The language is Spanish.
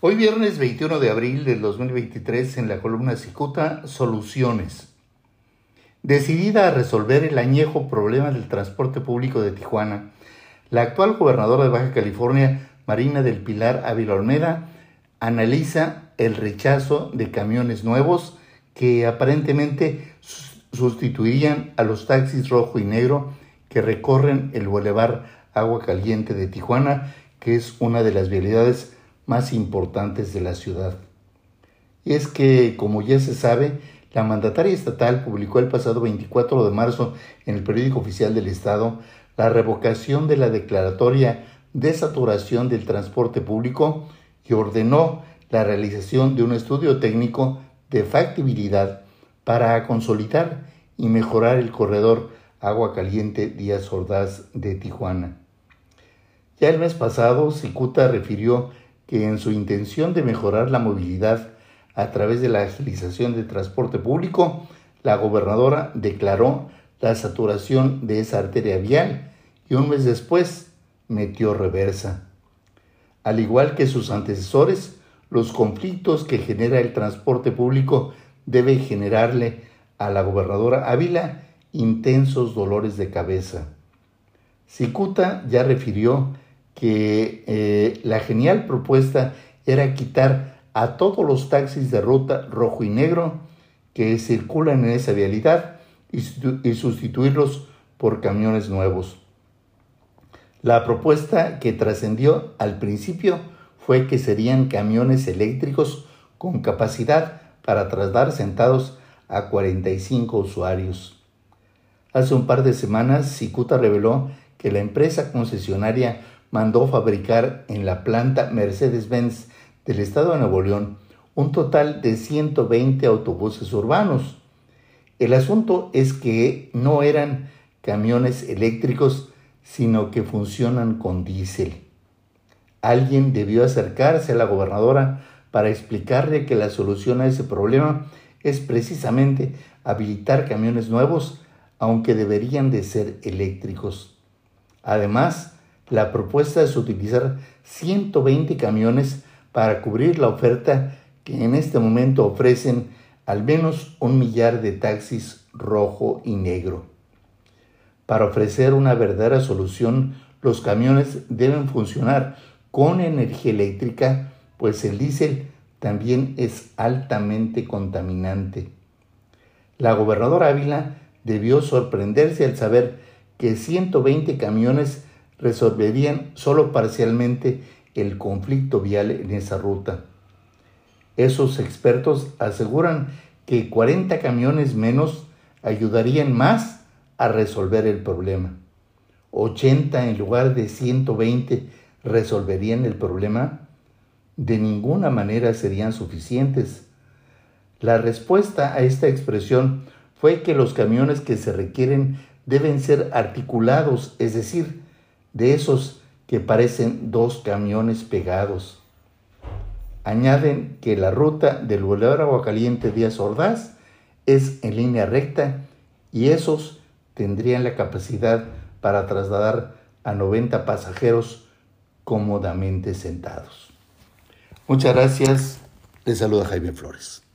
Hoy viernes 21 de abril del 2023 en la columna Cicuta, Soluciones. Decidida a resolver el añejo problema del transporte público de Tijuana, la actual gobernadora de Baja California, Marina del Pilar Ávila Olmeda, analiza el rechazo de camiones nuevos que aparentemente sustituirían a los taxis rojo y negro que recorren el bulevar Agua Caliente de Tijuana, que es una de las vialidades más importantes de la ciudad. Y es que, como ya se sabe, la mandataria estatal publicó el pasado 24 de marzo en el periódico oficial del Estado la revocación de la declaratoria de saturación del transporte público y ordenó la realización de un estudio técnico de factibilidad para consolidar y mejorar el corredor Agua Caliente Díaz Ordaz de Tijuana. Ya el mes pasado, Cicuta refirió que en su intención de mejorar la movilidad a través de la agilización del transporte público, la gobernadora declaró la saturación de esa arteria vial y un mes después metió reversa. Al igual que sus antecesores, los conflictos que genera el transporte público deben generarle a la gobernadora Ávila intensos dolores de cabeza. Cicuta ya refirió que eh, la genial propuesta era quitar a todos los taxis de ruta rojo y negro que circulan en esa vialidad y, y sustituirlos por camiones nuevos. La propuesta que trascendió al principio fue que serían camiones eléctricos con capacidad para trasladar sentados a 45 usuarios. Hace un par de semanas, Cicuta reveló que la empresa concesionaria mandó fabricar en la planta Mercedes-Benz del estado de Nuevo León un total de 120 autobuses urbanos. El asunto es que no eran camiones eléctricos, sino que funcionan con diésel. Alguien debió acercarse a la gobernadora para explicarle que la solución a ese problema es precisamente habilitar camiones nuevos, aunque deberían de ser eléctricos. Además, la propuesta es utilizar 120 camiones para cubrir la oferta que en este momento ofrecen al menos un millar de taxis rojo y negro. Para ofrecer una verdadera solución, los camiones deben funcionar con energía eléctrica, pues el diésel también es altamente contaminante. La gobernadora Ávila debió sorprenderse al saber que 120 camiones resolverían solo parcialmente el conflicto vial en esa ruta. Esos expertos aseguran que 40 camiones menos ayudarían más a resolver el problema. 80 en lugar de 120 resolverían el problema. De ninguna manera serían suficientes. La respuesta a esta expresión fue que los camiones que se requieren deben ser articulados, es decir, de esos que parecen dos camiones pegados. Añaden que la ruta del Boulevard Aguacaliente Díaz Ordaz es en línea recta y esos tendrían la capacidad para trasladar a 90 pasajeros cómodamente sentados. Muchas gracias. Les saluda Jaime Flores.